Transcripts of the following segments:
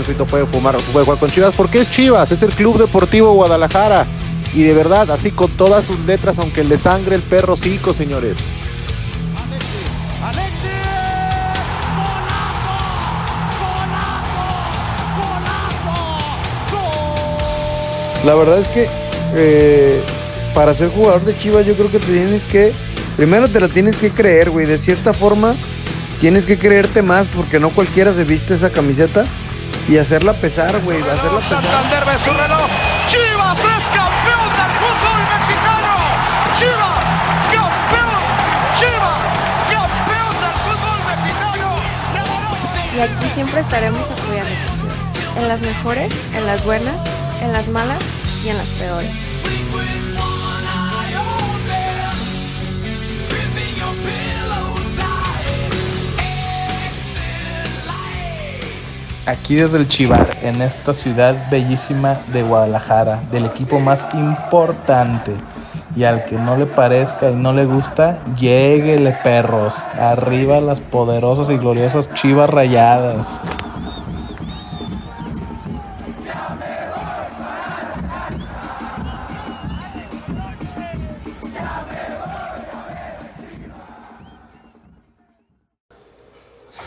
Chocito puede, fumar, puede jugar con Chivas, porque es Chivas, es el Club Deportivo Guadalajara. Y de verdad, así con todas sus letras, aunque le sangre el perro cico, señores. La verdad es que eh, para ser jugador de Chivas yo creo que te tienes que, primero te la tienes que creer, güey, de cierta forma tienes que creerte más porque no cualquiera se viste esa camiseta y hacerla pesar, güey, hacerla pesar. Santander ve su reloj. Chivas es campeón del fútbol mexicano. Chivas, campeón. Chivas, campeón del fútbol mexicano. Y aquí siempre estaremos apoyando. En las mejores, en las buenas, en las malas y en las peores. Aquí desde el Chivar, en esta ciudad bellísima de Guadalajara, del equipo más importante. Y al que no le parezca y no le gusta, lléguele perros. Arriba las poderosas y gloriosas chivas rayadas.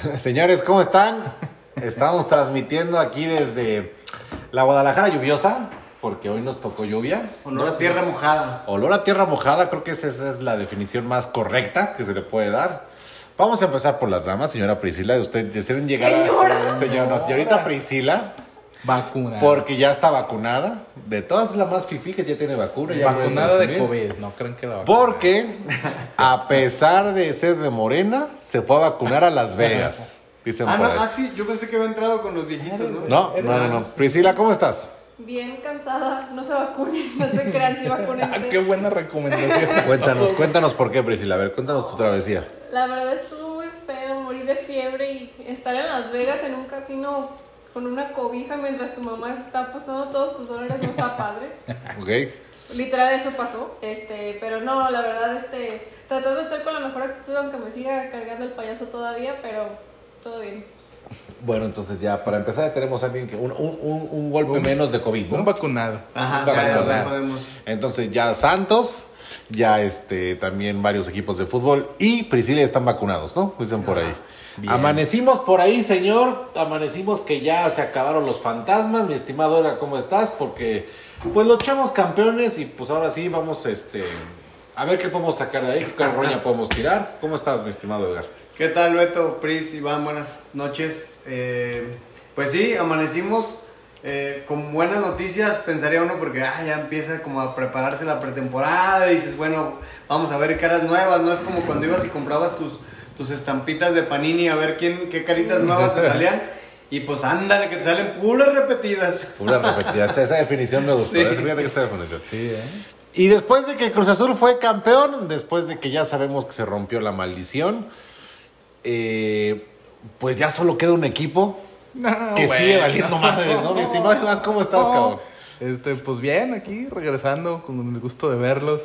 Señores, ¿cómo están? Estamos transmitiendo aquí desde la Guadalajara lluviosa, porque hoy nos tocó lluvia. Olor a tierra mojada. Olor a tierra mojada, creo que esa es la definición más correcta que se le puede dar. Vamos a empezar por las damas, señora Priscila. Usted deseen llegar a. Señora, no, señorita Priscila, Vacuna. porque ya está vacunada. De todas es la más fifi que ya tiene vacuna. ya Vacunada de. COVID. No creen que la vacuna. Porque, a pesar de ser de morena, se fue a vacunar a Las Vegas. Dicen Ah, por no, ahí. ah, sí, yo pensé que había entrado con los viejitos, ¿no? No, no, no, no. Priscila, ¿cómo estás? Bien cansada, no se vacunen, no se crean, si vacunen. Ah, qué buena recomendación. Cuéntanos, cuéntanos por qué, Priscila. A ver, cuéntanos tu travesía. La verdad estuvo muy feo morir de fiebre y estar en Las Vegas en un casino con una cobija mientras tu mamá está apostando todos tus dólares no está padre. ¿Ok? Literal eso pasó, este, pero no, la verdad, este, tratando de estar con la mejor actitud aunque me siga cargando el payaso todavía, pero todo bien. Bueno, entonces ya, para empezar, ya tenemos a alguien que. Un, un, un, un golpe menos de COVID, Un ¿no? vacunado. Ajá, Un ya, vacunado. ya podemos. Entonces ya Santos, ya este, también varios equipos de fútbol y Priscila están vacunados, ¿no? Dicen por ahí. Bien. Amanecimos por ahí, señor. Amanecimos que ya se acabaron los fantasmas. Mi estimado Era, ¿cómo estás? Porque, pues, los echamos campeones y pues ahora sí vamos, este, a ver qué podemos sacar de ahí, qué carroña podemos tirar. ¿Cómo estás, mi estimado Edgar? ¿Qué tal, Beto, Pris, Iván? Buenas noches. Eh, pues sí, amanecimos eh, con buenas noticias, pensaría uno, porque ah, ya empieza como a prepararse la pretemporada y dices, bueno, vamos a ver caras nuevas, no es como cuando ibas y comprabas tus, tus estampitas de Panini a ver quién, qué caritas nuevas te salían. Y pues ándale, que te salen puras repetidas. Pura repetida. esa, definición me gustó. Sí. Fíjate que esa definición. Sí, ¿eh? Y después de que Cruz Azul fue campeón, después de que ya sabemos que se rompió la maldición, eh, pues ya solo queda un equipo No, que bueno. sigue valiendo madres, ¿no? Mi estimado Iván, ¿cómo estás, cabrón? Este, pues bien, aquí regresando con el gusto de verlos.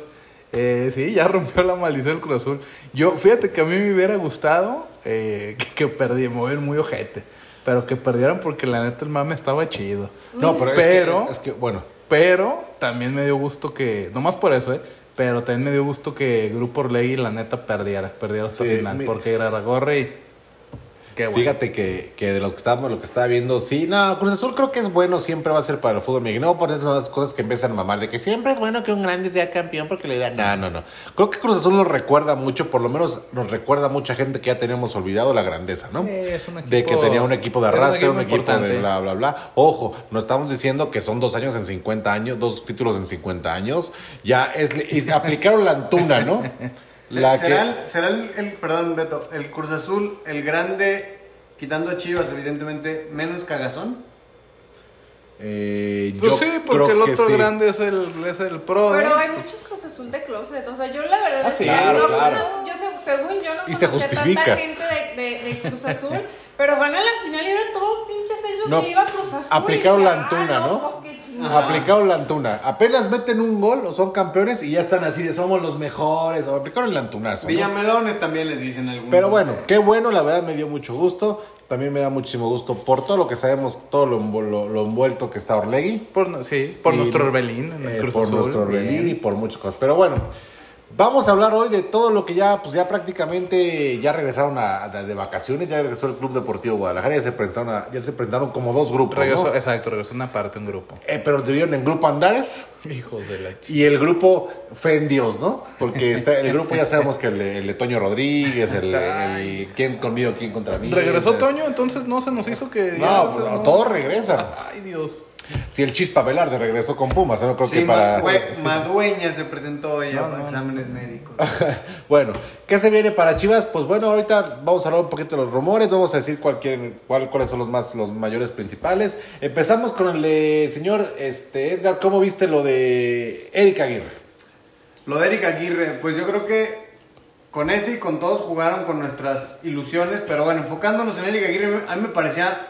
Eh, sí, ya rompió la maldición del Cruz Azul. Yo, fíjate que a mí me hubiera gustado eh, que, que perdí, me voy a ir muy ojete. Pero que perdieran porque la neta el mame estaba chido. No, pero, Pero- es, que, es que, bueno, Pero también me dio gusto que, no más por eso, ¿eh? Pero también me dio gusto que Grupo Orlegui la neta perdiera, perdiera hasta Sí, final. mi- Porque. Qué bueno. fíjate que, que de lo que estábamos, lo que estaba viendo, sí, no, Cruz Azul creo que es bueno, siempre va a ser para el fútbol mexicano, por esas cosas que empiezan a mamar, de que siempre es bueno que un grande sea campeón porque le da, no, no, no. Creo que Cruz Azul nos recuerda mucho, por lo menos nos recuerda a mucha gente que ya teníamos olvidado la grandeza, ¿no? Sí, es un de que tenía un equipo de es un arrastre, un equipo de bla, bla, bla. Ojo, no estamos diciendo que son dos años en 50 años, dos títulos en 50 años. Ya es, y aplicaron la antuna, ¿no? La ¿Será, que, el, será el, el- perdón, Beto, el Cruz Azul, el grande, quitando a Chivas, evidentemente, menos cagazón? eh, Pues yo sí, porque el otro sí. grande es el, es el pro. Pero ¿eh? hay muchos Cruz Azul de closet, o sea, yo la verdad Ah, es sí. que Claro, no claro. yo se- según yo no Y se justifica. tanta gente de, de, de Cruz Azul, pero van a la final y era todo pinche Facebook No, que iba a Cruz Azul. aplicaron y la Antuna, ah, ¿no? pues chingada. Aplicaron la antuna. Apenas meten un gol o son campeones y ya están así de somos los mejores. O aplicaron el antunazo. ¿no? Villamelones también les dicen algunos. Pero bueno, qué bueno, la verdad me dio mucho gusto. también me da muchísimo gusto por todo lo que sabemos, todo lo, lo- lo envuelto que está Orlegui. Por, sí, por Y, nuestro Orbelín en el eh, Cruz por Azul. nuestro Bien. Orbelín y por muchas cosas. Pero bueno, vamos a hablar hoy de todo lo que ya, pues ya prácticamente ya regresaron a, a- de vacaciones, ya regresó el Club Deportivo Guadalajara, ya se presentaron, a- ya se presentaron como dos grupos, exacto, regresó una parte, un grupo. Eh, pero te vieron en Grupo Andares Hijos de la ch- y el grupo Fe en Dios, ¿no? Porque está, el grupo ya sabemos que el, el de Toño Rodríguez, el, el quién conmigo, quién contra mí. Regresó el- Toño, entonces no se nos hizo que. No, pues, o sea, todos regresan. Ay, Dios. Si el Chispa Velarde regresó con Pumas, no creo Sí, que para... Madueña se presentó ella No, exámenes médicos. Bueno, ¿qué se viene para Chivas? Pues bueno, ahorita vamos a hablar un poquito de los rumores, vamos a decir cualquier, cuál, cuáles son los más los mayores principales. Empezamos con el de señor este, Edgar, ¿cómo viste lo de Erika Aguirre? Lo de Eric Aguirre, pues yo creo que con ese y con todos jugaron con nuestras ilusiones, pero bueno, enfocándonos en Eric Aguirre, a mí me parecía,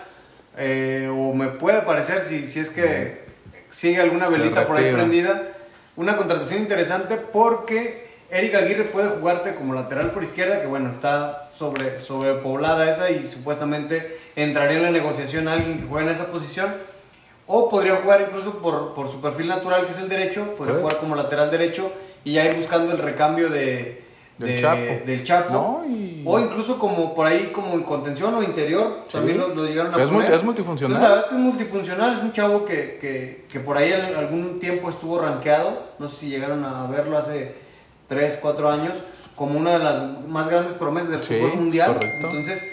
eh, o me puede parecer, si, si es que sigue alguna Se velita por ahí prendida, una contratación interesante porque Eric Aguirre puede jugarte como lateral por izquierda, que bueno, está sobre, sobrepoblada esa y supuestamente entraría en la negociación alguien que juegue en esa posición. O podría jugar incluso por, por su perfil natural, que es el derecho, podría jugar como lateral derecho y ya ir buscando el recambio de, Del de- Chapo. del Chapo. No, y- O incluso como por ahí, como en contención o interior, también lo, lo llegaron a Es poner. es multifuncional. Entonces, la verdad es que es multifuncional, es un chavo que, que, que por ahí en algún tiempo estuvo rankeado, no sé si llegaron a verlo hace 3, 4 años, como una de las más grandes promesas del Sí, fútbol mundial. correcto. Entonces,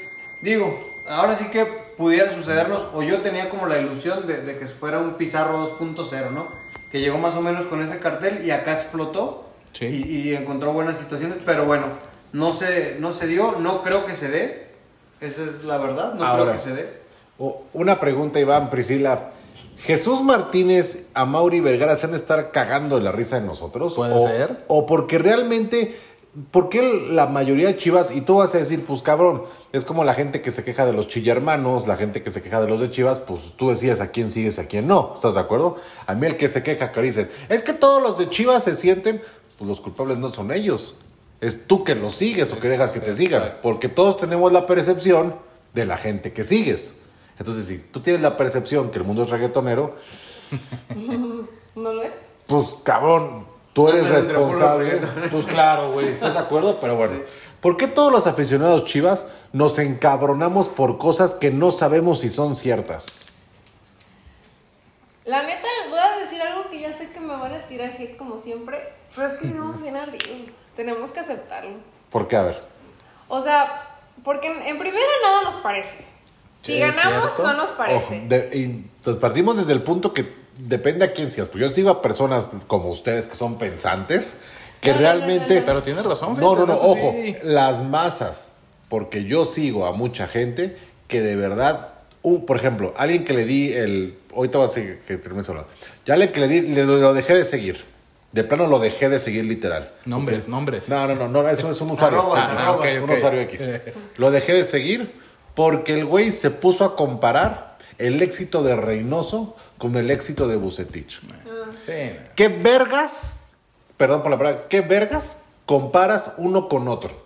digo, ahora sí que pudiera sucedernos, o yo tenía como la ilusión de, de que fuera un Pizarro 2.0, ¿no? Que llegó más o menos con ese cartel y acá explotó Sí. y, y encontró buenas situaciones, pero bueno, no se, no se dio, no creo que se dé, esa es la verdad, no Ahora. creo que se dé. O- una pregunta, Iván, Priscila. ¿Jesús Martínez, a Mauri Vergara se han de estar cagando de la risa de nosotros? Puede o, ser. O porque realmente, ¿por qué la mayoría de Chivas, y tú vas a decir, pues cabrón, es como la gente que se queja de los chillermanos, la gente que se queja de los de Chivas, pues tú decías a quién sigues, a quién no, ¿estás de acuerdo? A mí el que se queja, que dicen, es que todos los de Chivas se sienten, pues los culpables no son ellos. Es tú que los sigues o que dejas que te sigan. Porque todos tenemos la percepción de la gente que sigues. Entonces, si tú tienes la percepción que el mundo es reggaetonero, ¿No lo es? pues cabrón, tú eres responsable. Pues claro, güey, ¿estás de acuerdo? Pero bueno, ¿por qué todos los aficionados chivas nos encabronamos por cosas que no sabemos si son ciertas? La neta, voy a decir algo que ya sé que me van a tirar hate como siempre, pero es que somos bien ardidos. Tenemos que aceptarlo. ¿Por qué? A ver. O sea, porque en, en primera nada nos parece. Si ganamos, cierto. no nos parece. Ojo, de- y, entonces, partimos desde el punto que depende a quién sigas. Pues yo sigo a personas como ustedes que son pensantes, que No, no, no, realmente... no, no. Pero tiene razón, No, no, no, ojo, sí. las masas, porque yo sigo a mucha gente que de verdad, uh, por ejemplo, alguien que le di el, ahorita voy a seguir que termine hablando, ya le que le di, le, lo dejé de seguir, de plano lo dejé de seguir literal. Nombres, Porque- nombres. No, no, no, no, eso es un usuario, Arrobas, Ah, arrobas. un usuario. X. Lo dejé de seguir porque el güey se puso a comparar el éxito de Reynoso con el éxito de Bucetich. Sí. ¿Qué vergas, perdón por la palabra, qué vergas comparas uno con otro?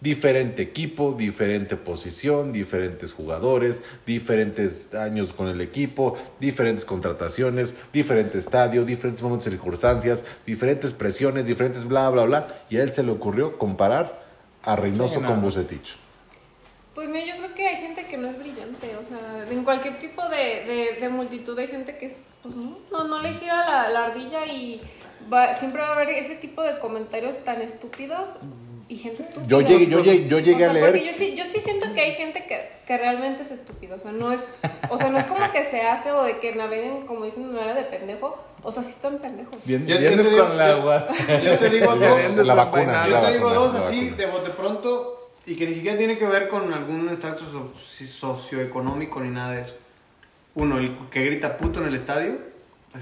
Diferente equipo, diferente posición, diferentes jugadores, diferentes años con el equipo, diferentes contrataciones, diferente estadio, diferentes momentos y circunstancias, diferentes presiones, diferentes bla, bla, bla. Y a él se le ocurrió comparar a Reynoso con. Bucetich. Pues mira, yo creo que hay gente que no es brillante, o sea, en cualquier tipo de, de, de multitud hay gente que es, pues no, no, no le gira la, la ardilla y va, siempre va a haber ese tipo de comentarios tan estúpidos y gente estúpida. Yo llegué, yo llegué, yo llegué O a leer. Porque yo sí, yo sí siento que hay gente que, que realmente es estúpida, o sea, no es, o sea, no es como que se hace o de que naveguen, como dicen, no era de pendejo, o sea, sí están pendejos. Bien, Yo- yo vienes te digo- con la agua. yo te digo dos. La vacuna. Yo te digo dos así de bote pronto y que ni siquiera tiene que ver con algún si- socioeconómico ni nada de eso. Uno, el que grita puto en el estadio,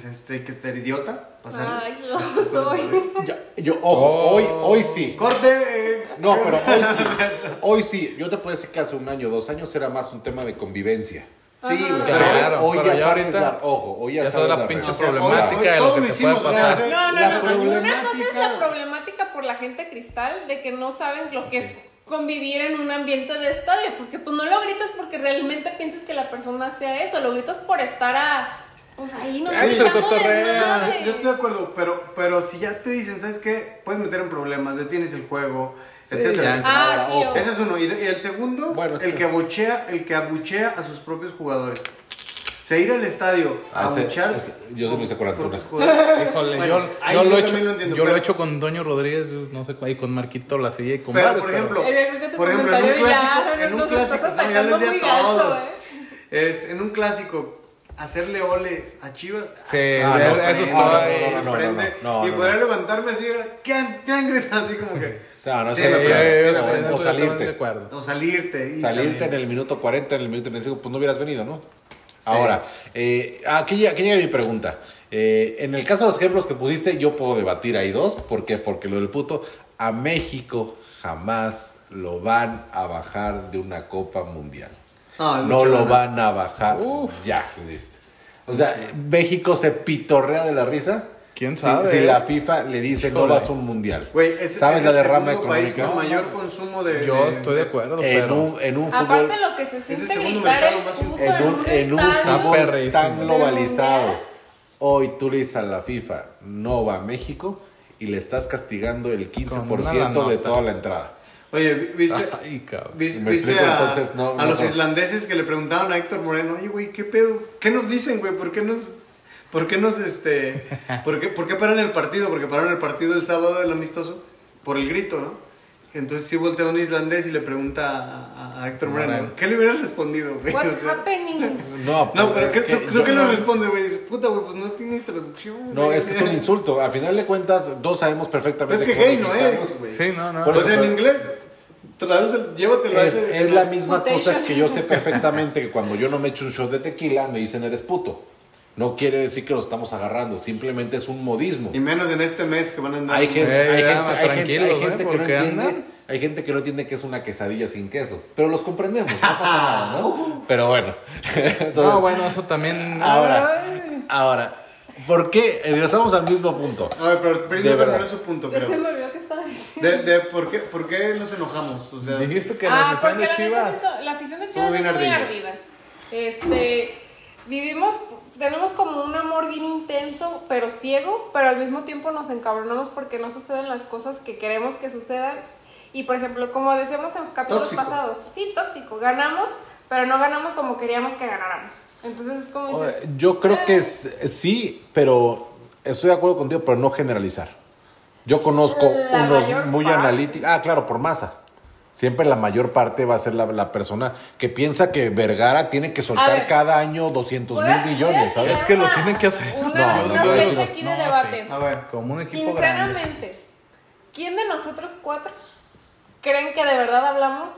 pues este hay que estar idiota. Ay, yo soy. Ya- yo, ojo, Oh. hoy, hoy sí. Corte. eh, No, pero hoy sí. Hoy sí. Yo te puedo decir que hace un año, dos años era más un tema de convivencia. Sí, pero Claro, hoy pero ya ya sabes ahorita dar, ojo, hoy ya, ya sabes la dar pinche o sea, hoy- problemática hoy de lo que lo te hicimos, puede pasar. No, no, La no. Una cosa es problemática- la problemática por la gente cristal de que no saben lo que es convivir en un ambiente de estadio, porque pues no lo gritas porque realmente piensas que la persona sea eso, lo gritas por estar a, pues ahí no Ahí sé, se cotorrea. Yo, yo estoy de acuerdo, pero, pero si ya te dicen, ¿sabes qué? Puedes meter en problemas, detienes el juego, etcétera. ya. etcétera. Ah, sí. Ese es uno. Y, de- y el segundo, Bueno, el sí. que abuchea, el que abuchea a sus propios jugadores. O sea, ir al estadio a Ah, abuchear. yo sí lo hice con Antuna. Híjole, Bueno, yo, ahí yo yo lo he hecho, lo entiendo, yo lo he hecho con Doño Rodríguez, no sé, y con Marquito La Silla y con Pero, varios, por ejemplo, por ejemplo, en un ya clásico, en un nos clásico, estás no, ya atacando les di a muy gacho, todos. eh. Este, en un clásico, hacerle oles a Chivas. Sí, Ah, eso no, eso no, es no, todo no, ahí. no, no, no, prende, no, y poder no. levantarme así, ¿qué han, qué han gritado? Así como que. No, no, Sí, o salirte. acuerdo. O salirte. y Salirte también. en el minuto 40, en el minuto 35, pues no hubieras venido, ¿no? Ahora, eh, aquí, ya- aquí llega mi pregunta. Eh, en el caso de los ejemplos que pusiste, yo puedo debatir ahí dos. ¿Por qué? Porque lo del puto, a México jamás lo van a bajar de una Copa Mundial. Ah, no lo van a bajar. Ya, listo. O sea, México se pitorrea de la risa. ¿Quién si- sabe? Si, la FIFA le dice no Híjole. vas a un mundial. Güey, es, ¿Sabes es la derrama país económica? con mayor consumo de. Yo de- estoy de acuerdo, En pero... un, en un fútbol. Aparte lo que se siente gritar en un, en un fútbol tan globalizado. Hoy tú le dices a la FIFA, no va a México y le estás castigando el 15% de toda la entrada. Oye, vi- ¿viste? Ay, cabrón. ¿Viste, Me viste explico, a, entonces, no- a no los creo. islandeses que le preguntaban a Héctor Moreno, oye, güey, ¿qué pedo? ¿Qué nos dicen, güey? ¿Por qué nos, por qué nos, este, por qué, por qué paran el partido? Porque pararon el partido el sábado del amistoso por el grito, ¿no? Entonces sí voltea un islandés y le pregunta a, a Héctor Moreno, Moreno. ¿qué le hubieras respondido, güey? What's O sea, happening? No, no, pero es ¿qué, que tú- tú yo qué no- le responde, güey? Dice, puta, güey, pues no tienes traducción. No, güey". es que es un insulto. A final de cuentas, todos sabemos perfectamente. Pero es que gay no es, güey. Sí, no, no. Por O eso, sea, en inglés, traduce, llévatelo a Es, ese- es la misma Mutation. cosa que yo sé perfectamente que cuando yo no me echo un shot de tequila me dicen eres puto. No quiere decir que los estamos agarrando, simplemente es un modismo. Y menos en este mes que van a andar. Hay gente, Eh, hay ya, gente, hay gente- ¿eh? gente que no entiende, andan. hay gente que no entiende que es una quesadilla sin queso, pero los comprendemos, no pasa nada, ¿no? Pero bueno. Entonces, No, bueno, eso también... ahora, ahora, ¿por qué? Regresamos al mismo punto. A ver, pero verdad. terminó su punto, Ya se creo. me olvidó que estaba diciendo. De, de por, qué, ¿Por qué nos enojamos? O sea, Dijiste que la Ah, afición porque de la, Chivas... la afición de Chivas es muy ardilla. ardida. Este, vivimos, tenemos como un amor bien intenso, pero ciego, pero al mismo tiempo nos encabronamos porque no suceden las cosas que queremos que sucedan. Y por ejemplo, como decíamos en capítulos Tóxico. pasados, sí, tóxico, ganamos, pero no ganamos como queríamos que ganáramos. Entonces es como dices, Yo creo que es, sí, pero estoy de acuerdo contigo, pero no generalizar. Yo conozco La unos muy analíticos. Ah, claro, por masa. Siempre la mayor parte va a ser la, la persona que piensa que Vergara tiene que soltar ver. cada año 200 voy mil millones, ¿sabes? Es que lo tienen que hacer. Una, No, una no, no, aquí de no, debate. sí. a ver. Como un equipo grande. Sinceramente, ¿quién de nosotros cuatro creen que de verdad hablamos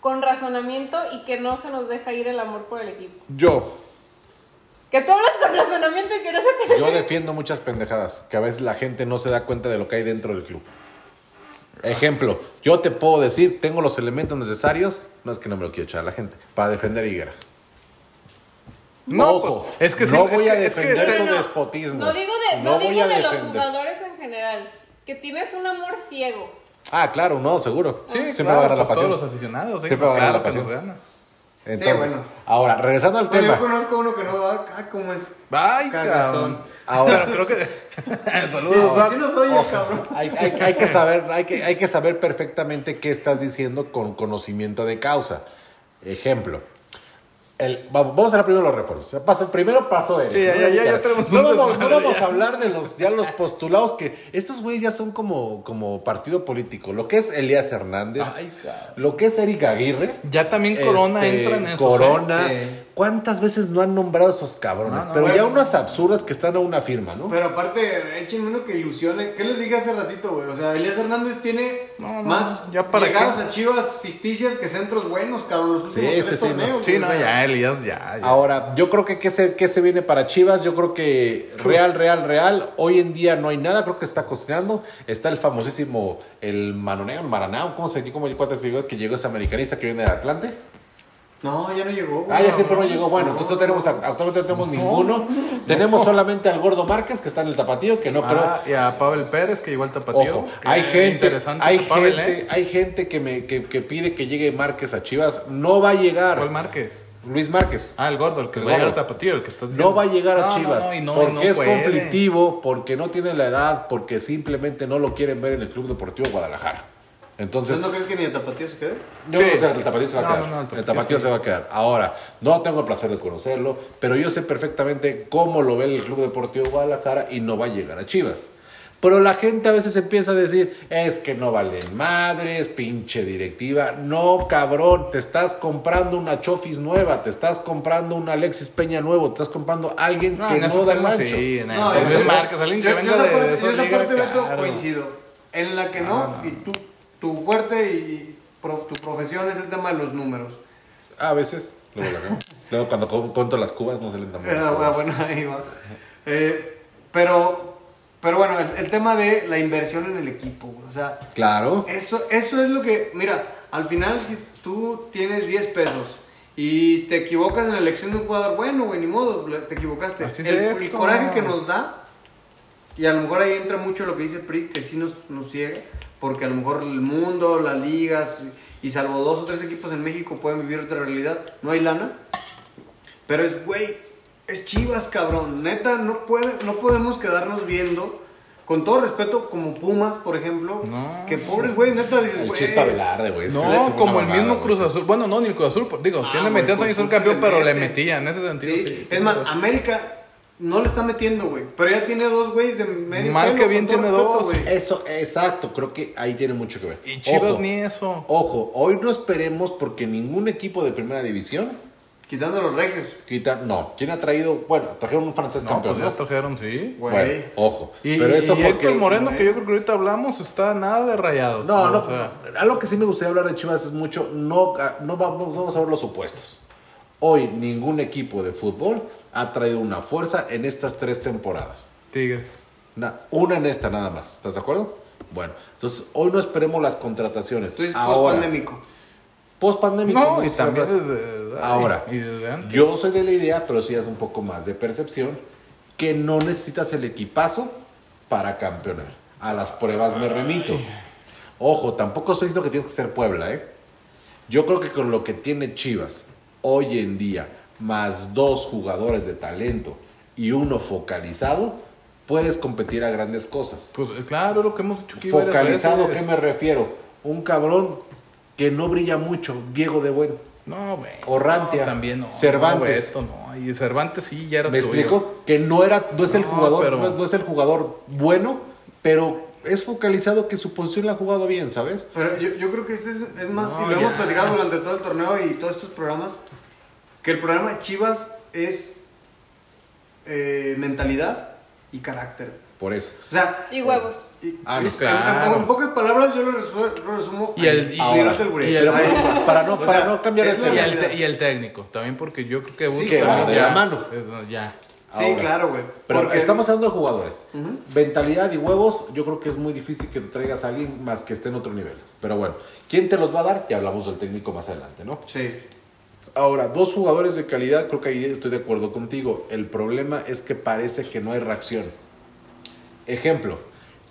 con razonamiento y que no se nos deja ir el amor por el equipo? Yo, Que tú hablas con razonamiento y que no se te... yo defiendo muchas pendejadas, que a veces la gente no se da cuenta de lo que hay dentro del club. Ejemplo, yo te puedo decir, tengo los elementos necesarios, no es que no me lo quiero echar a la gente, para defender a Higuera. No, Ojo, pues, es que no sí, voy es a que- es que- defender su no, despotismo. No digo de, no No voy digo a de los jugadores en general, que tienes un amor ciego. Ah, claro, no, seguro. Sí, Siempre claro, va a agarrar la pues pasión. todos los aficionados, ¿eh? Siempre va a ganar claro la que nos pasión. Entonces, bueno. ahora, regresando al Bueno, yo tema. conozco uno que no va. Ah, ¿cómo es? Ay, Cagazón. cabrón. Ahora, Pero creo que... Saludos, sí, sí nos oye, cabrón. hay, hay- hay que saber, hay que, hay que saber perfectamente qué estás diciendo con conocimiento de causa. Ejemplo. El, va- vamos a hablar primero los refuerzos. Paso, el primero paso él. Sí, ya, ya, ya, ya tenemos no vamos, no vamos a hablar de los, ya los postulados que estos güeyes ya son como, como partido político. Lo que es Elías Hernández, Ay, lo que es Eric Aguirre. Ya también Corona Este, entra en eso. Corona. ¿eh? ¿Cuántas veces no han nombrado a esos cabrones? No, no, Pero ya unas absurdas que están a una firma, ¿no? Pero aparte, echen uno que ilusione. ¿Qué les dije hace ratito, güey? O sea, Elías Hernández tiene No, no, más ya para llegadas qué. a Chivas ficticias que centros buenos, cabrón. Los últimos Sí, tres sí, sí, no. torneos. Sí, no, ya, Elías, ya. ya. Ahora, yo creo que ¿qué se, qué se viene para Chivas? Yo creo que real, real, real. Hoy en día no hay nada, creo que está cocinando. Está el famosísimo, el Manoneo, Maranao, ¿cómo se llama? ¿Cómo el cuate se dijo que llegó ese americanista que viene de Atlante? No, ya no llegó, güey. Ah, ya siempre no llegó. Bueno, entonces no tenemos, actualmente no tenemos ninguno. Tenemos solamente al Gordo Márquez, que está en el tapatío, que no creo. Ah, y a Pavel Pérez, que llegó al tapatío. Ojo, hay gente, Interesante hay Pavel, gente, ¿eh? hay gente que me que, que pide que llegue Márquez a Chivas. No va a llegar. ¿Cuál Márquez? Luis Márquez. Ah, el gordo, el que El va a llegar al tapatío, el que estás No diciendo. va a llegar a No, no, Chivas no, no, porque no es puede. conflictivo, porque no tiene la edad, porque simplemente no lo quieren ver en el Club Deportivo Guadalajara. Entonces, ¿Entonces no crees que ni el tapatío se quede? yo Sí. no sé, el tapatío se va a No, quedar. no, no, el el Tapatío tapatío sí. se va a quedar. Ahora, no tengo el placer de conocerlo, pero yo sé perfectamente cómo lo ve el Club Deportivo Guadalajara y no va a llegar a Chivas. Pero la gente a veces empieza a decir, es que no valen madres, pinche directiva. No, cabrón, te estás comprando una Chofis nueva, te estás comprando un Alexis Peña nuevo, te estás comprando a alguien No, que no da el tema ancho. sí, en el No, Luis yo- Márquez, alguien que venga yo esa de, parte- de yo esa parte, claro. coincido. En la que no, Ah, no. y tú, tu fuerte y tu profesión es el tema de los números. A veces, luego la. Luego cuando cuento las cubas no salen tan buenas. Ah, bueno, ahí va. Eh, pero, pero bueno, el, el tema de la inversión en el equipo, o sea, Claro. eso, eso es lo que, mira, al final si tú tienes 10 pesos y te equivocas en la elección de un jugador, bueno, güey, ni modo, te equivocaste. Así es el, coraje que nos da, y a lo mejor ahí entra mucho lo que dice Prick, que sí nos, nos ciega, porque a lo mejor el mundo, las ligas, y salvo dos o tres equipos en México pueden vivir otra realidad, no hay lana. Pero es, güey, es Chivas, cabrón. Neta, no, puede, no podemos quedarnos viendo, con todo respeto, como Pumas, por ejemplo, No. que pobres, güey, neta, dices, El. Chispa Velarde, güey. No, es como el mamada, mismo. Cruz Azul. Bueno, no, ni el Cruz Azul. Digo, Ah, tiene 22 Cruz años Azul campeón, pero le mete. metía. En ese sentido, sí. Sí, es más. América no le está metiendo, güey. Pero ya tiene dos güeyes de medio Mal que bien tiene dos. güey. Eso, exacto, creo que ahí tiene mucho que ver. Y Chivas Ojo, ni eso. Ojo, hoy no esperemos porque ningún equipo de primera división Quitando los regios. quita. No, ¿quién ha traído? Bueno, trajeron un francés No, campeón, pues ¿no? ya trajeron, sí. Güey. Bueno, ojo. Y, pero eso y porque. Héctor Moreno, güey. que yo creo que ahorita hablamos, está nada de rayados. No, no, O sea, algo que sí me gustaría hablar de Chivas es mucho, no, no vamos, vamos a ver los opuestos. Hoy ningún equipo de fútbol ha traído una fuerza en estas tres temporadas. Tigres. Na- una en esta nada más, ¿estás de acuerdo? Bueno, entonces hoy no esperemos las contrataciones. Tú dices Ahora, post-pandémico. post-pandémico. No, y también desde. Ahora, Y desde antes. yo soy de la idea, pero sí es un poco más de percepción, que no necesitas el equipazo para campeonar. A las pruebas me remito. Ojo, tampoco estoy diciendo que tienes que ser Puebla, ¿eh? Yo creo que con lo que tiene Chivas hoy en día, más dos jugadores de talento y uno focalizado, puedes competir a grandes cosas. Pues eh, claro, lo que hemos dicho aquí Focalizado, ¿a veces. qué me refiero? Un cabrón que no brilla mucho, Diego de Buen. No, güey. Orrantia, No, también no. Cervantes. No. Y Cervantes sí, ya era ¿Me tuyo. explico? Que no era, no es el jugador, pero- no es el jugador bueno, pero es focalizado que su posición la ha jugado bien, ¿sabes? Pero yo, yo creo que este es, es más, No, y lo hemos ya. platicado durante todo el torneo y todos estos programas, que el programa de Chivas es eh, mentalidad y carácter. Por eso. O sea, Y huevos. y- Ah, sí, claro. en, en pocas palabras yo lo, resu- lo resumo Y el- y- ahora, y el- Ahí. para no, O para sea, no cambiar el Y el, y el técnico, también porque yo creo que Sí, busca también de la mano. Ya. Sí, Ahora. claro, güey. Pero Porque- estamos hablando de jugadores. Mentalidad y huevos, yo creo que es muy difícil que te traigas a alguien más que esté en otro nivel. Pero bueno, ¿quién te los va a dar? Ya hablamos del técnico más adelante, ¿no? Sí. Ahora, dos jugadores de calidad, creo que ahí estoy de acuerdo contigo. El problema es que parece que no hay reacción. Ejemplo,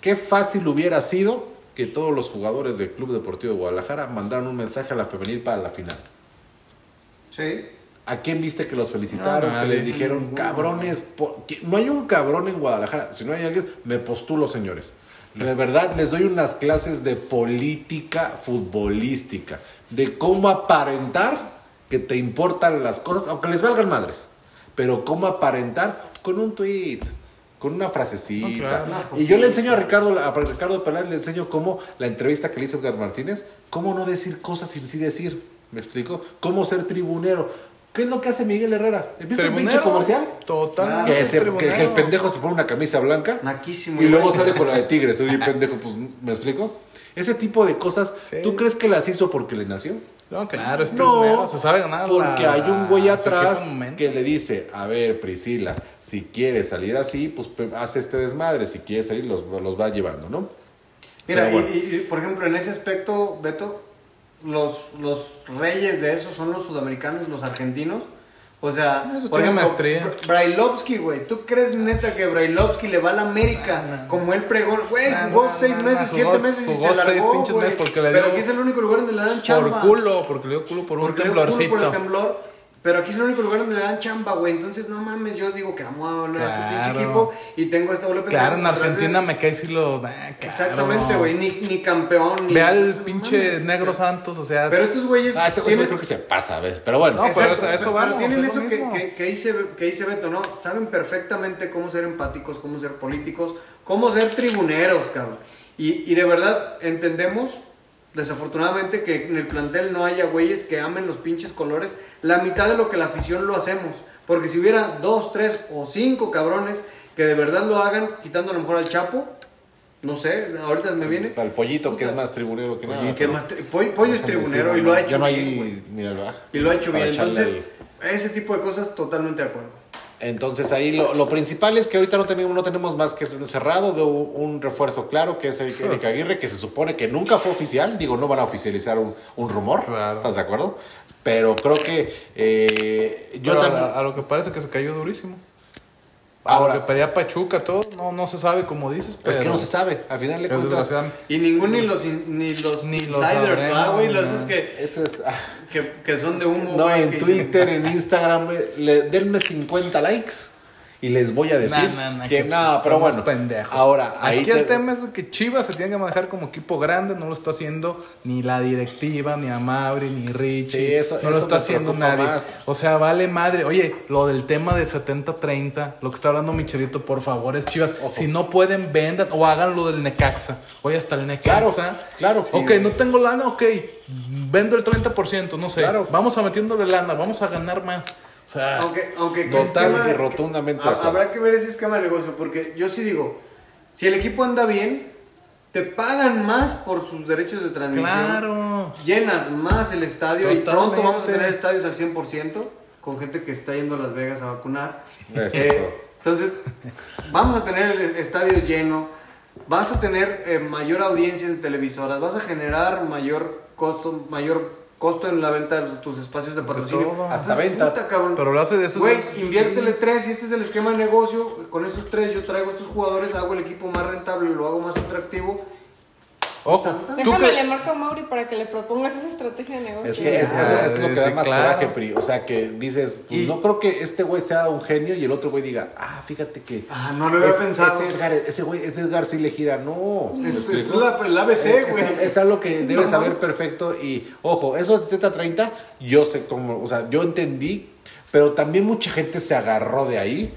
qué fácil hubiera sido que todos los jugadores del Club Deportivo de Guadalajara mandaran un mensaje a la femenil para la final. Sí. ¿A quién viste que los felicitaron? Ah, que les dijeron, cabrones, por- que- no hay un cabrón en Guadalajara. Si no hay alguien, me postulo, señores. De verdad, les doy unas clases de política futbolística, de cómo aparentar que te importan las cosas, aunque les valgan madres, pero cómo aparentar con un tweet, con una frasecita. No, claro, una y yo le enseño a Ricardo, a Ricardo Peláez, le enseño cómo la entrevista que le hizo Edgar Martínez, cómo no decir cosas sin sí decir. ¿Me explico? Cómo ser tribunero. ¿Qué es lo que hace Miguel Herrera? Empieza el pinche comercial. Totalmente. Que, se- que tribunero. el pendejo se pone una camisa blanca Naquísimo. y luego sale con la de Tigres. Oye, pendejo, pues, ¿me explico? Ese tipo de cosas, Sí. ¿tú crees que las hizo porque le nació? No, claro, es tribunero, se sabe ganar. porque la- hay un güey su atrás equipo momento. que le dice, a ver, Priscila, si quieres salir así, pues pe- haz este desmadre, si quieres salir, los, los va llevando, ¿no? Mira, Pero bueno. y, y, por ejemplo, en ese aspecto, Beto, los, los reyes de eso son los sudamericanos, los argentinos. O sea, Esos por ejemplo, maestría. Bra- Brailovsky, güey. ¿Tú crees neta que Brailovsky le va a la América como él pregó? Güey, jugó seis meses, siete jugó- meses y jugó se largó, seis pinches meses porque le Pero dio- aquí es el único lugar donde le dan Por chamba. culo, porque le dio culo por un Porque le dio culo por el temblorcito. temblor. Pero aquí es el único lugar donde le dan chamba, güey. Entonces, no mames, yo digo que amo a este Claro. pinche equipo y tengo esta doble Claro, en atrás de- Argentina me cae si lo. ah, claro. Exactamente, güey. Ni, ni campeón. Ni, Ve al no pinche mames. Negro Santos, o sea. Pero estos güeyes. Ah, ese güey tienen- creo que se pasa a veces. Pero bueno. No, pero eso- eso pero vamos, tienen eso que, que, que dice, que dice Beto, ¿no? Saben perfectamente cómo ser empáticos, cómo ser políticos, cómo ser tribuneros, cabrón. Y, y de verdad entendemos, desafortunadamente, que en el plantel no haya güeyes que amen los pinches colores. La mitad de lo que la afición lo hacemos. Porque si hubiera dos, tres o cinco cabrones que de verdad lo hagan, quitando a lo mejor al Chapo, no sé, ahorita me viene. El pollito, que es más tribunero que nada. Que más Pollo, Pollo es tribunero decir, y lo ha hecho no hay- bien, míralo, ah. Y lo ha hecho bien. Entonces, ese tipo de cosas, totalmente de acuerdo. Entonces ahí lo, lo principal es que ahorita no tenemos, no tenemos más que encerrado de un, un refuerzo claro que es Eric, Eric Aguirre, que se supone que nunca fue oficial. Digo, no van a oficializar un, un rumor. Claro. ¿Estás de acuerdo? Pero creo que eh, yo Pero también. a, a lo que parece que se cayó durísimo. Ahora- lo que pedía Pachuca, todo, no, no se sabe como dices, pero. Es que no se sabe. Al final Es cuentas. Y ninguno ni los, ni los Ni insiders, ¿verdad, güey? Los no. esos que, Ese es, ah, que, que son de humo, no, güey, en Twitter, dicen- en Instagram, le, denme 50 likes y les voy a decir Nah, nah, nah, que no, pero bueno. pendejos. Ahora, ahí Aquí te- el tema es que Chivas se tiene que manejar como equipo grande, no lo está haciendo ni la directiva, ni Amabri, ni Richie. Sí, eso- no lo está haciendo nadie. más. O sea, vale madre. Oye, lo del tema de 70-30, lo que está hablando Michelito, por favor, es Chivas. Ojo. Si no pueden, vendan o hagan lo del Necaxa. Oye, hasta el Claro, Necaxa. claro. Sí, ok, güey. no tengo lana, ok. Vendo el 30%, no sé. Claro. Vamos a metiéndole lana, vamos a ganar más. O sea, Aunque, aunque ¿qué Total esquema- y rotundamente acuerdo. Habrá que ver ese esquema de negocio, porque yo sí digo, si el equipo anda bien, te pagan más por sus derechos de transmisión. claro. Llenas más el estadio y pronto Totalmente. vamos a tener estadios al 100% con gente que está yendo a Las Vegas a vacunar. Eh, entonces, vamos a tener el estadio lleno, vas a tener eh, mayor audiencia en televisoras, vas a generar mayor costo, mayor costo en la venta de tus espacios de patrocinio. todo. Hasta venta. puta, cabrón. Pero lo hace de esos Güey, inviértele tres y este es el esquema de negocio. Con esos tres yo traigo a estos jugadores, hago el equipo más rentable, lo hago más atractivo. Ojo, tú Déjame que- le marco a Mauri para que le propongas esa estrategia de negocio. Es que es, Ah, eso, es lo que da más claro. coraje, Pri. O sea, que dices, pues, Y- no creo que este güey sea un genio y el otro güey diga, ah, fíjate que. Ah, no lo había es- pensado. Ese, Edgar, ese güey, ese Edgar sí le gira. No. ¿me Es, la, el ABC, güey. Es, es algo que debes No, saber perfecto. Y ojo, eso de 70-30, yo sé cómo, o sea, yo entendí, pero también mucha gente se agarró de ahí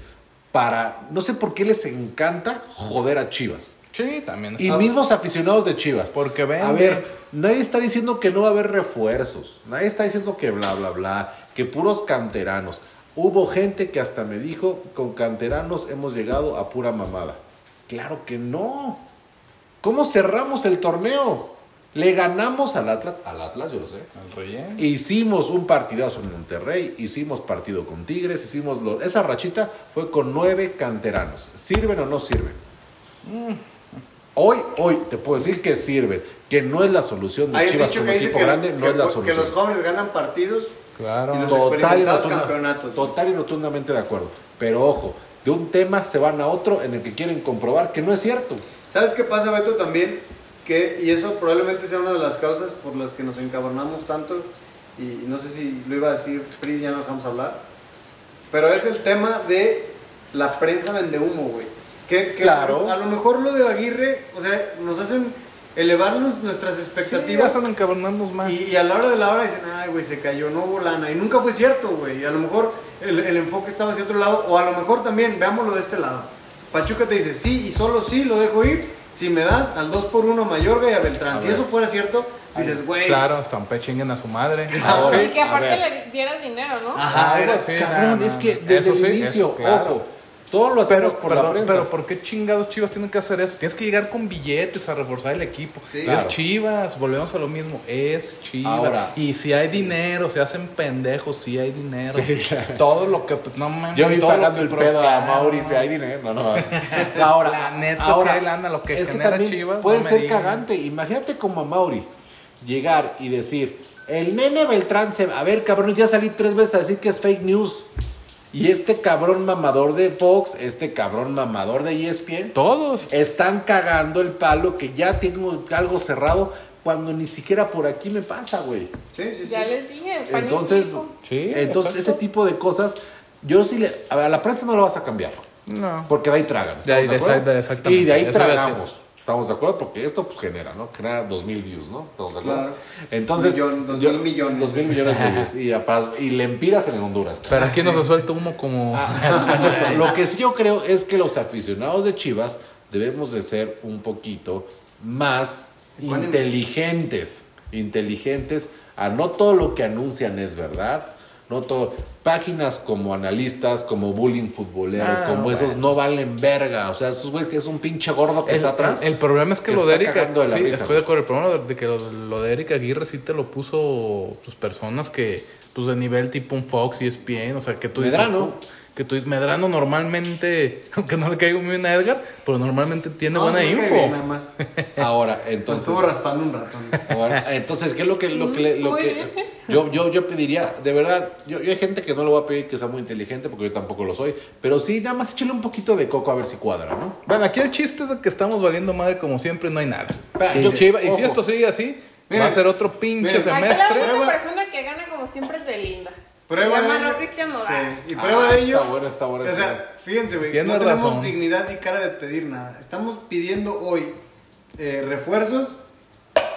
para, no sé por qué les encanta joder a Chivas. Sí, también. Y mismos aficionados de Chivas. Porque vende. A ver, nadie está diciendo que no va a haber refuerzos. Nadie está diciendo que bla, bla, bla. Que puros canteranos. Hubo gente que hasta me dijo, con canteranos hemos llegado a pura mamada. Claro que no. ¿Cómo cerramos el torneo? Le ganamos al Atlas. Al Atlas, yo lo sé. Al relleno. Hicimos un partidazo en Monterrey, hicimos partido con Tigres, hicimos lo- esa rachita fue con nueve canteranos. ¿Sirven o no sirven? Hoy, hoy te puedo decir que sirven, que no es la solución de Hay Chivas como que equipo que, grande, no que- es la que solución. los jóvenes ganan partidos Claro. Y los Total y, rotunda- campeonatos. total y rotundamente de acuerdo. Pero ojo, de un tema se van a otro en el que quieren comprobar que no es cierto. ¿Sabes qué pasa, Beto? También, que, y eso probablemente sea una de las causas por las que nos encabronamos tanto, y no sé si lo iba a decir Pris, ya no dejamos hablar, pero es el tema de la prensa vende humo, güey. Que, que Claro. A lo mejor lo de Aguirre, o sea, nos hacen elevar nos- nuestras Sí, ya expectativas. están encabronándonos más. Y, y a la hora de la hora dicen, ay, güey, se cayó, no hubo lana. Y nunca fue cierto, güey. Y a lo mejor el, el enfoque estaba hacia otro lado, o a lo mejor también, veámoslo de este lado. Pachuca te dice, sí, y solo sí lo dejo ir si me das al 2 por 1 a Mayorga y a Beltrán. A si ver. eso fuera cierto, dices, güey. Claro, estampe chinguen a su madre. Ahora, y que aparte le dieras dinero, ¿no? Ajá, Algo era- así, Cabrón, no, es no, que no. desde Eso sí, el inicio, eso, claro. ojo, todo lo hacemos Pero, por la perdón, prensa. pero ¿por qué chingados Chivas tienen que hacer eso? Tienes que llegar con billetes a reforzar el equipo. Sí. es. Chivas, volvemos a lo mismo. Es Chivas. Ahora, y si hay dinero, se hacen pendejos, si hay dinero. Sí, claro. Todo lo que, no mames. Yo vi pagando el pedo a provocaron. Mauricio, hay dinero. No, no. Ahora, La neta, ahora, sí hay lana, lo que es genera Chivas, Puede no ser digan. cagante. Imagínate como a Mauri. llegar y decir, el nene Beltrán se... A ver, cabrón, ya salí tres veces a decir que es fake news. Y este cabrón mamador de Fox, este cabrón mamador de ESPN, Todos. están cagando el palo que ya tengo algo cerrado cuando ni siquiera por aquí me pasa, güey. Sí, sí, sí. Ya les dije. Entonces. Sí, entonces exacto. ese tipo de cosas, yo sí le... A, la prensa no lo vas a cambiar. No. Porque de ahí tragan. De ahí- exactamente, Y de ahí eso tragamos. ¿Estamos de acuerdo? Porque esto pues genera, ¿no? Genera dos mil views, ¿no? ¿Estamos de acuerdo? Claro. Entonces, Millón, dos yo- mil millones. Dos mil millones de views. Y, a- y lempiras en Honduras. Pero aquí no se suelta humo como. Ah, exacto. Lo que sí yo creo es que los aficionados de Chivas debemos de ser un poquito más inteligentes. Inteligentes a no todo lo que anuncian es verdad. No todo. Páginas como analistas, como bullying futbolero, Ah, como bueno. esos no valen verga. O sea, esos güey que es un pinche gordo que El, está atrás. el problema es que que lo de Erika. de sí, risa, estoy de acuerdo. El problema de que lo, lo de Erika Aguirre sí te lo puso pues, personas que, pues de nivel tipo un Fox y ESPN, o sea, que tú dices, tú- que tú dices, Medrano normalmente, aunque no le caiga muy bien a Edgar, pero normalmente tiene No, buena info. bien, nada más. Ahora, Entonces, entonces. estuvo raspando un ratón. Ahora, entonces, ¿qué es lo que, lo que, le- lo que yo, yo, yo pediría? De verdad, yo, yo hay gente que no le voy a pedir que sea muy inteligente porque yo tampoco lo soy, pero sí, nada más échale un poquito de coco a ver si cuadra, ¿no? Bueno, aquí el chiste es de que estamos valiendo madre como siempre, no hay nada. Pero, y, yo- Chiva- y si esto sigue así, Miren, va a ser otro pinche miren. Aquí la semestre. única persona que gana como siempre es Belinda. Prueba Se de ello. Sí, Y prueba Ah, de ello. está bueno, está bueno, O está sea, fíjense, güey. No tenemos razón. dignidad ni cara de pedir nada. Estamos pidiendo hoy eh, refuerzos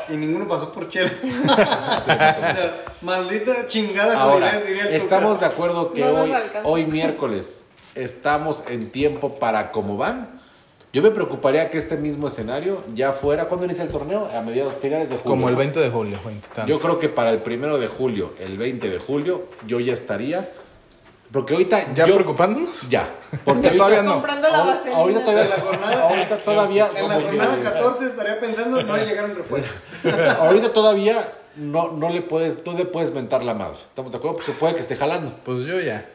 y ninguno pasó por chela. o sea, maldita chingada Ahora, diría el estamos de acuerdo que No hoy, hoy miércoles estamos en tiempo para cómo van. Yo me preocuparía que este mismo escenario ya fuera, ¿cuándo inicia el torneo? A mediados finales de julio. Como el ¿no? 20 de julio, 20 tantos. Yo creo que para el primero de julio, el 20 de julio, yo ya estaría. Porque ahorita. ¿Ya yo- preocupándonos? Ya. Porque ahorita, todavía no. Comprando la ahor- vaselina. ahorita todavía. En la jornada, ahorita todavía. en la que- jornada 14 estaría pensando no llegaron refuerzos. ahorita todavía no, no le puedes, no le puedes mentar la madre. ¿Estamos de acuerdo? Porque puede que esté jalando. Pues yo ya.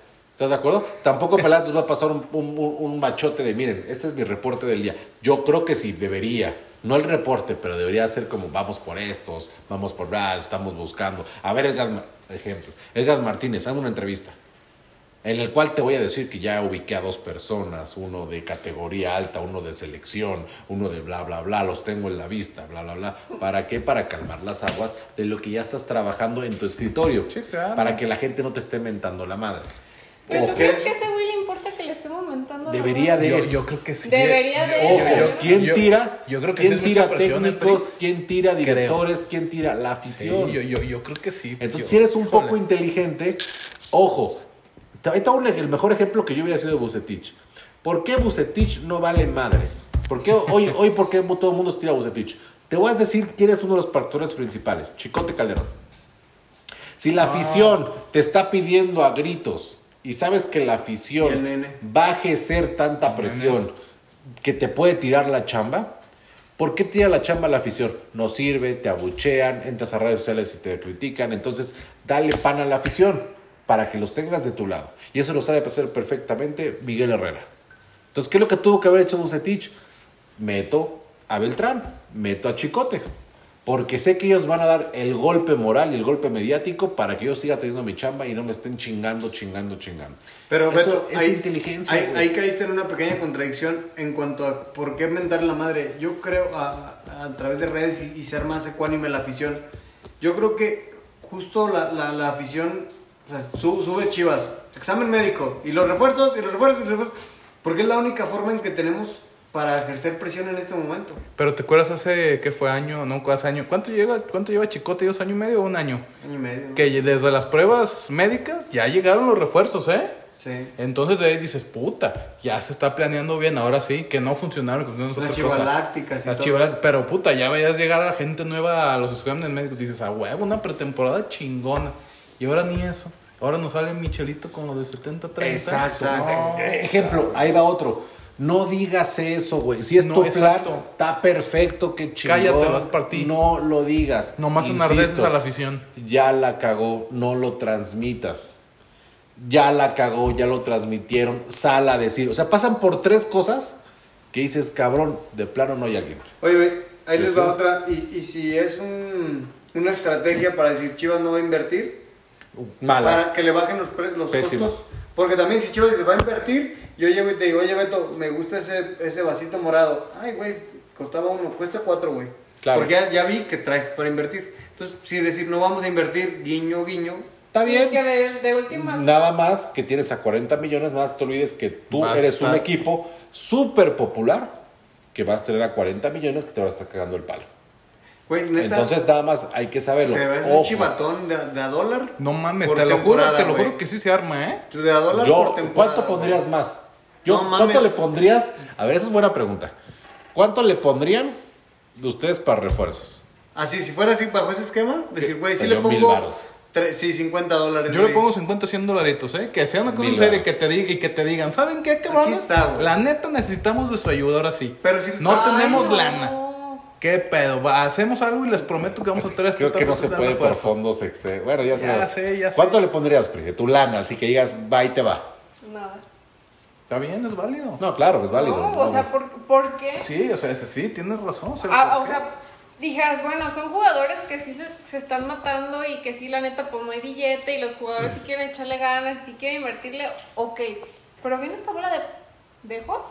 ¿Estás de acuerdo? Tampoco Pelatos va a pasar un, un- un- machote de, miren, este es mi reporte del día. Yo creo que sí, debería. No el reporte, pero debería ser como vamos por estos, vamos por ah, estamos buscando. A ver, Edgar, ejemplo. Edgar Martínez, hago una entrevista en el cual te voy a decir que ya ubiqué a dos personas, uno de categoría alta, uno de selección, uno de bla, bla, bla, los tengo en la vista, bla, bla, bla. ¿Para qué? Para calmar las aguas de lo que ya estás trabajando en tu escritorio. Para que la gente no te esté mentando la madre. ¿Pero tú crees que a ese güey le importa que le estemos mentando? Debería de- Yo, yo creo que sí. Debería de- Ojo, yo- ¿quién tira? Yo creo que ¿Quién tira técnicos? ¿Quién tira Creo. directores? ¿Quién tira la Sí, afición? yo, yo, yo creo que sí. Entonces, Yo- si eres un poco inteligente, ojo, ahí está un- el mejor ejemplo que yo hubiera sido de Bucetich. ¿Por qué Bucetich no vale madres? ¿Por qué hoy, hoy por qué todo el mundo se tira a Bucetich? Te voy a decir quién es uno de los factores principales, Chicote Calderón. Si la afición te está pidiendo a gritos y sabes que la afición va a ejercer tanta presión que te puede tirar la chamba, ¿por qué tira la chamba la afición? No sirve, te abuchean, entras a redes sociales y te critican, entonces dale pan a la afición para que los tengas de tu lado. Y eso lo sabe hacer perfectamente Miguel Herrera. Entonces, ¿qué es lo que tuvo que haber hecho Bucetich? Meto a Beltrán, meto a Chicote. Porque sé que ellos van a dar el golpe moral y el golpe mediático para que yo siga teniendo mi chamba y no me estén chingando, chingando, chingando. Pero Eso Beto, es ahí- inteligencia. Ahí, ahí caíste en una pequeña contradicción en cuanto a por qué mentar la madre. Yo creo a, a- a través de redes y, y ser más ecuánime la afición. Yo creo que justo la, la- la afición o sea, su- sube chivas, examen médico y los refuerzos y los refuerzos y los refuerzos. Porque es la única forma en que tenemos para ejercer presión en este momento. Pero te acuerdas hace, ¿qué fue año? No, hace año. ¿Cuánto lleva, cuánto lleva Chicote? ¿Dos años y medio o un año? Año y medio. ¿no? Que desde las pruebas médicas ya llegaron los refuerzos, ¿eh? Sí. Entonces de ahí dices, puta, ya se está planeando bien, ahora sí, que no funcionaron, que funcionaron Las chivalácticas Las chivalácticas, pero puta, ya veías llegar a la gente nueva a los exámenes médicos, dices, a huevo, una pretemporada chingona. Y ahora ni eso. Ahora nos sale Michelito con lo de 70-30. Exacto. No. Ejemplo, ahí va otro. No digas eso, güey. Si es No, tu plan, exacto. está perfecto, qué chingón. Cállate, vas por ti. No lo digas. Nomás enardeces a la afición. Ya la cagó, no lo transmitas. Ya la cagó, ya lo transmitieron, sal a decir. O sea, pasan por tres cosas que dices, cabrón, de plano no hay alguien. Oye, güey, ahí les va otra. Y, y si es un, una estrategia para decir Chivas no va a invertir, Mala. para que le bajen los, pre- los Pésimo. costos. Porque también si Chivas dice va a invertir, yo llego y te digo, oye Beto, me gusta ese, ese vasito morado. Ay, güey, costaba uno, cuesta cuatro, güey. Claro. Porque ya, ya vi que traes para invertir. Entonces, si decir no vamos a invertir, guiño, guiño, Está bien. Que de, de última. Nada más que tienes a 40 millones, nada más te olvides que tú eres un equipo súper popular que vas a tener a 40 millones que te vas a estar cagando el palo. Güey, neta, Entonces nada más hay que saberlo. se ve un chivatón de, de a dólar. No mames, te lo juro, te lo juro que sí se arma, ¿eh? De a dólar Yo, por temporada. ¿Cuánto pondrías güey. más? Yo, No ¿Cuánto mames. le pondrías? A ver, esa es buena pregunta. ¿Cuánto le pondrían de ustedes para refuerzos? Así, si fuera así bajo ese esquema, decir, güey, si le mil pongo. varos. tre- sí, 50 dólares. Yo le pongo 50, 100 dolaritos, ¿eh? Que sea una cosa Mil en serio que te diga y que te digan, ¿saben qué, cabrones? está. La neta necesitamos de su ayuda ahora sí. Pero si- no Ay, tenemos no. lana. ¿Qué pedo? Hacemos algo y les prometo que vamos a traer este Creo que no se de puede por fondos externos. Bueno, ya, Ya sé. sé, ya sé. ¿Cuánto le pondrías, Pris? Tu lana, así que digas, va y te va. Nada. Está bien, es válido. No, claro, es válido. No, No, o sea, ¿por, por qué? Sí, o sea, ese sí, tienes razón. Ah, o qué. sea, dijeras, bueno, son jugadores que sí se, se están matando y que sí, la neta, pues no hay billete y los jugadores sí quieren echarle ganas, sí quieren invertirle, ok. Pero viene esta bola de dejos.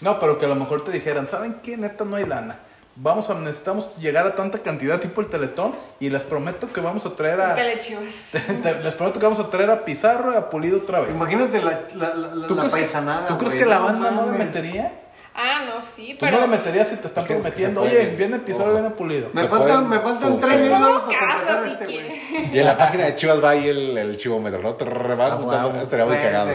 No, pero que a lo mejor te dijeran, ¿saben qué? Neta, no hay lana. Vamos a, necesitamos llegar a tanta cantidad tipo el Teletón y les prometo que vamos a traer a... Les prometo que vamos a traer a Pizarro y a Pulido otra vez. Imagínate la, la, la, ¿Tú, la crees que, paisanada. ¿tú crees que la banda no le mames. metería? Ah, no, sí, Tú pero. no le meterías si te están ¿Crees que prometiendo, oye, viene Ojo. viene Pulido. Me faltan, me faltan 3 mil dólares para casa, contratar a si este, güey. Y en la página de Chivas va ahí el, el chivómetro, ¿no? Va Ah, apuntando, huevo. estaría muy cagado.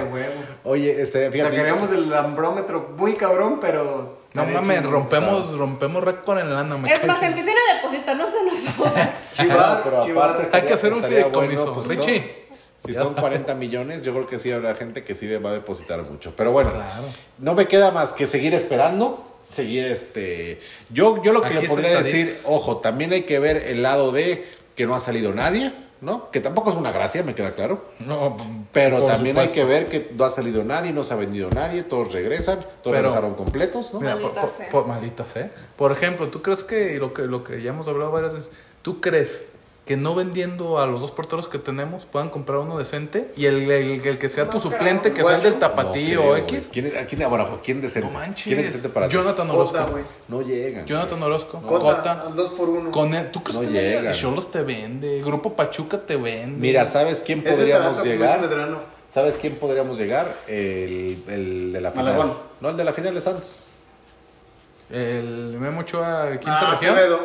Oye, este, fíjate. Sacaríamos el lambrómetro muy cabrón, pero. No mames, rompemos, rompemos récord en lana, me Es más, empiecen a depositar, no se nos Chivar, pero chivar. aparte Hay que hacer un fideicomiso. pues, Richie. Si son 40 millones, yo creo que sí habrá gente que sí va a depositar mucho. Pero bueno, Claro. no me queda más que seguir esperando. Seguir este. Yo, yo lo que Aquí le podría decir, ojo, también hay que ver el lado de que no ha salido nadie, ¿no? Que tampoco es una gracia, me queda claro. No, Pero por también hay que ver que no ha salido nadie, no se ha vendido nadie, todos regresan, todos Pero- regresaron completos, ¿no? Mira, Maldita por, por- sea. por- maldita sea. Por ejemplo, ¿tú crees que lo que lo que ya hemos hablado varias veces, tú crees que no vendiendo a los dos porteros que tenemos puedan comprar uno decente y el, el- el que sea tu No suplente, creo. que sea el del tapatío No o X? ¿Quién, es- quién, ahora, ¿quién decente? No manches. ¿Quién es decente para ti? Jonathan Cota, Orozco. güey. No llegan. Jonathan Orozco. Cota, Cota. 2 por 1 Con él, ¿Tú crees No que llegan. Cholos te vende? Grupo Pachuca te vende. Mira, ¿sabes quién podríamos llegar? ¿Sabes quién podríamos llegar? El, el de la final. Malagón. No, el de la final de Santos. El Memo Ochoa, quinta Ah, región. Acevedo.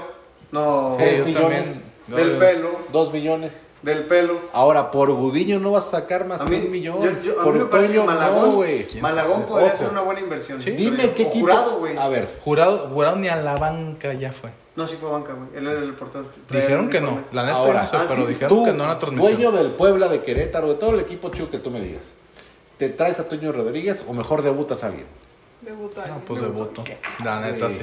No. Sí, Dos yo también. No, Del pelo. Dos millones. Del pelo. Ahora, por Gudiño no vas a sacar más A que mí, un millón. yo- yo- a por mí me parece que Toño, Malagón, no, güey. Malagón podría Ojo. ser una buena inversión. Sí. Dime qué equipo. Jurado, güey. A ver, Jurado, jurado ni a la banca ya fue. No, sí fue banca, güey. Él era el portero. Dijeron que no. La neta Ahora, no sé, ah, pero sí, dijeron tú, que no en la transmisión. dueño del Puebla, de Querétaro, de todo el equipo chico que tú me digas, ¿te traes a Toño Rodríguez o mejor debutas a alguien? Debutó No, alguien. pues debuto. La neta sí.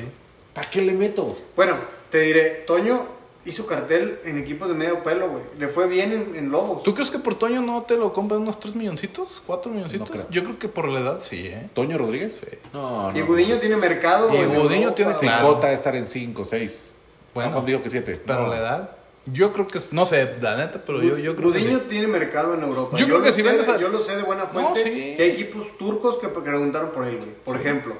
¿Para qué le meto? Bueno, te diré, Toño hizo cartel en equipos de medio pelo, güey. Le fue bien en, en Lobos. ¿Tú crees que por Toño no te lo compran unos 3 milloncitos? ¿4 milloncitos? No creo. Yo creo que por la edad sí, ¿eh? ¿Toño Rodríguez? No, no. Y Gudiño tiene mercado. Y Gudiño tiene- Se Claro. cota estar en 5, 6. Bueno. Bueno, digo que 7. Pero la edad, yo creo que no sé, la neta, pero yo, yo creo Gudiño que sí. tiene mercado en Europa. Yo creo lo que si sé, vendes a- Yo lo sé de buena No, fuente. sí. Que hay equipos turcos que preguntaron por él, güey. Por ejemplo.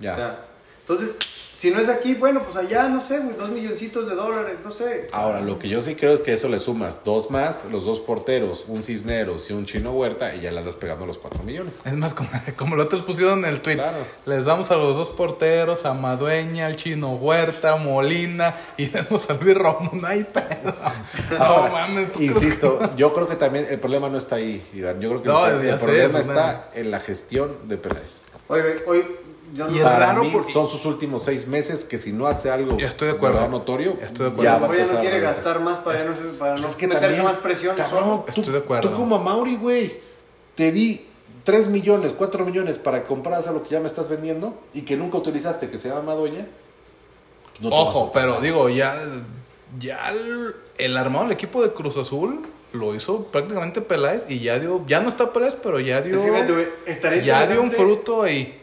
Ya. O sea, entonces, si no es aquí, bueno, pues allá, no sé, güey, dos milloncitos de dólares, no sé. Ahora, lo que yo sí creo es que eso le sumas dos más, los dos porteros, un Cisneros y un Chino Huerta, y ya le andas pegando los 4 millones. Es más, como, como los otros pusieron en el tweet, Claro. les damos a los dos porteros, a Madueña, al Chino Huerta, Molina, y demos a Luis Romo, no hay pedo. Ahora, no mames, ¿tú crees Insisto, yo creo que también el problema no está ahí, Iván. Yo creo que No, el, problema está en la gestión de Peláez. Oye, güey, yo no- Y es Para raro mí porque- son sus últimos seis meses que si no hace algo Ya estoy de acuerdo. notorio, Estoy de acuerdo. ya va ya no quiere gastar más para, ya no, para Pues no es que meterse también, más presión. cabrón, tú, Estoy de acuerdo. Tú como a Mauri, güey, te di 3 millones, 4 millones para que compraras a lo que ya me estás vendiendo y que nunca utilizaste, que se llama Madueña. no Ojo, pero digo, ya, ya el, el armado del equipo de Cruz Azul lo hizo prácticamente Peláez y ya dio, ya no está Peláez, pero ya dio, Es que, ya dio un fruto ahí.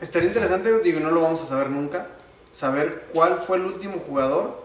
Estaría interesante, digo, no lo vamos a saber nunca, saber cuál fue el último jugador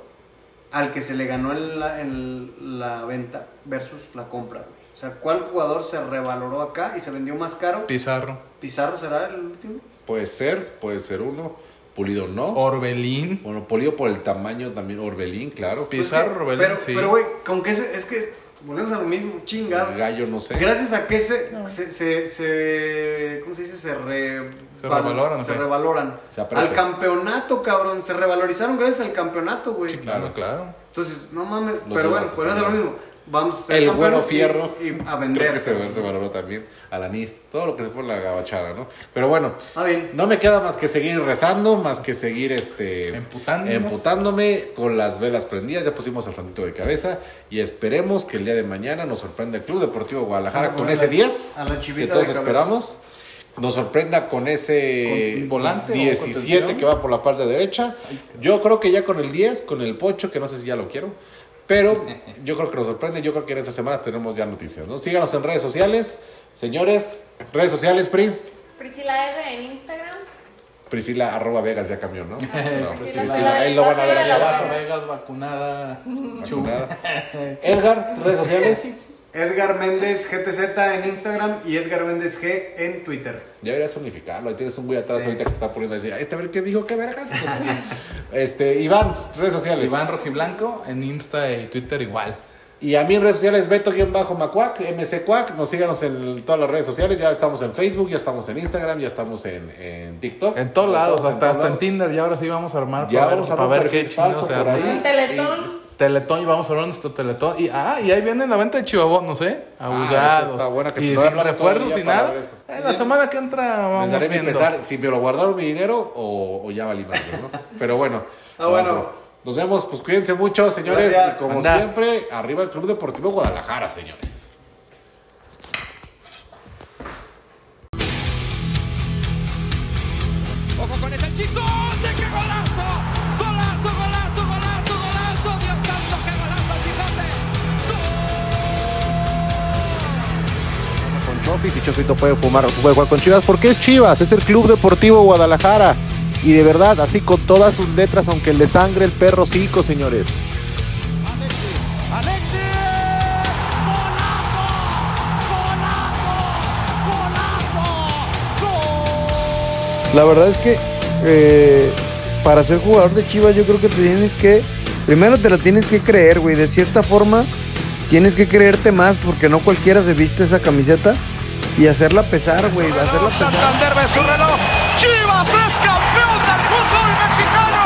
al que se le ganó en la, en la venta versus la compra, güey. O sea, ¿cuál jugador se revaloró acá y se vendió más caro? Pizarro. ¿Pizarro será el último? Puede ser, puede ser uno. Pulido no. Orbelín. Bueno, Pulido por el tamaño también. Orbelín, claro. Pizarro, Pues, Orbelín, Pero, sí. pero, güey, con que se- es que volvemos a lo mismo, chingado. El gallo, no sé. Gracias a que se, se, se, se- ¿cómo se dice? Se, re- Se revaloran, Se revaloran. Al campeonato, cabrón. Se revalorizaron gracias al campeonato, güey. Sí, claro, claro. Entonos, no mames. Los pero bueno, pues sí. lo mismo. Vamos a ser El güero y- fierro. Y, a Creo vender. que se, se valoró también. Al anís. Todo lo que se pone en la gabachada, ¿no? Pero bueno. Ah, bien. No me queda más que seguir rezando, más que seguir este Emputándonos. emputándome con las velas prendidas. Ya pusimos al santito de cabeza y esperemos que el día de mañana nos sorprenda el Club Deportivo Guadalajara Vamos a con ese la- 10 a la que chivita todos de cabeza. esperamos. Nos sorprenda con ese Con volante o 17 contención. que va por la parte derecha. Yo creo que ya con el 10, con el pocho, que no sé si ya lo quiero. Pero yo creo que nos sorprende. Yo creo que en estas semanas tenemos ya noticias. ¿no? Síganos en redes sociales. Señores, redes sociales, Pri. Priscila R en Instagram. Priscila arroba Vegas ya cambió, ¿no? No, pues Priscila Priscila, Vegas. ahí lo van a ver acá abajo. Vegas, vacunada. Vacunada. Edgar, redes sociales. Edgar Méndez GTZ en Instagram y Edgar Méndez G en Twitter. Ya deberías unificarlo. Ahí tienes un güey atrás Sí. ahorita que está poniendo así. Este a ver qué dijo, qué vergas. Pues, este, Iván, redes sociales. Iván Rojiblanco en Insta y Twitter igual. Y a mí en redes sociales, Beto-Macuac, MCCuac. Nos síganos en todas las redes sociales. Ya estamos en Facebook, ya estamos en Instagram, ya estamos en, en TikTok. En todos lados, hasta, en Tinder. Y ahora sí vamos a armar. Ya para vamos a ver, para qué chingados se arma. ahí. Teletón. Teletón, y vamos a hablar de nuestro Teletón. Y, ah, y ahí viene la venta de chivabonos, ¿eh? Abusados. Ah, está buena, que y sin refuerzos y nada. eso. Eh, la semana que entra vamos mi viendo. pesar si me lo guardaron mi dinero o, o ya valí madre, ¿no? Pero bueno. Ah, bueno. Nos vemos, pues cuídense mucho, señores. Gracias. Y como Anda. siempre, arriba el Club Deportivo Guadalajara, señores. Ojo con ese chicote, Chofis y Chofito puede fumar, puede jugar con Chivas porque es Chivas, es el Club Deportivo Guadalajara. Y de verdad, así con todas sus letras, aunque le sangre el perro cico, señores. La verdad es que eh, para ser jugador de Chivas yo creo que te tienes que, primero te la tienes que creer, güey, de cierta forma tienes que creerte más porque no cualquiera se viste esa camiseta y hacerla pesar, güey, hacerla pesar. Santander ve su reloj. Chivas es campeón del fútbol mexicano.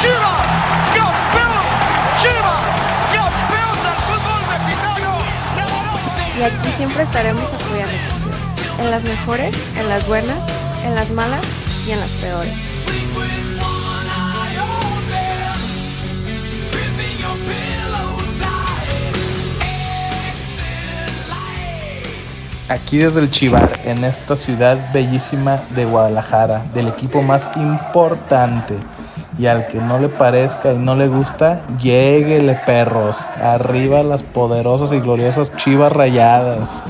Chivas, campeón. Chivas, campeón del fútbol mexicano. Y aquí siempre estaremos apoyando a Chivas. En las mejores, en las buenas, en las malas y en las peores. Aquí desde el Chivar, en esta ciudad bellísima de Guadalajara, del equipo más importante. Y al que no le parezca y no le gusta, lléguele perros. Arriba las poderosas y gloriosas chivas rayadas.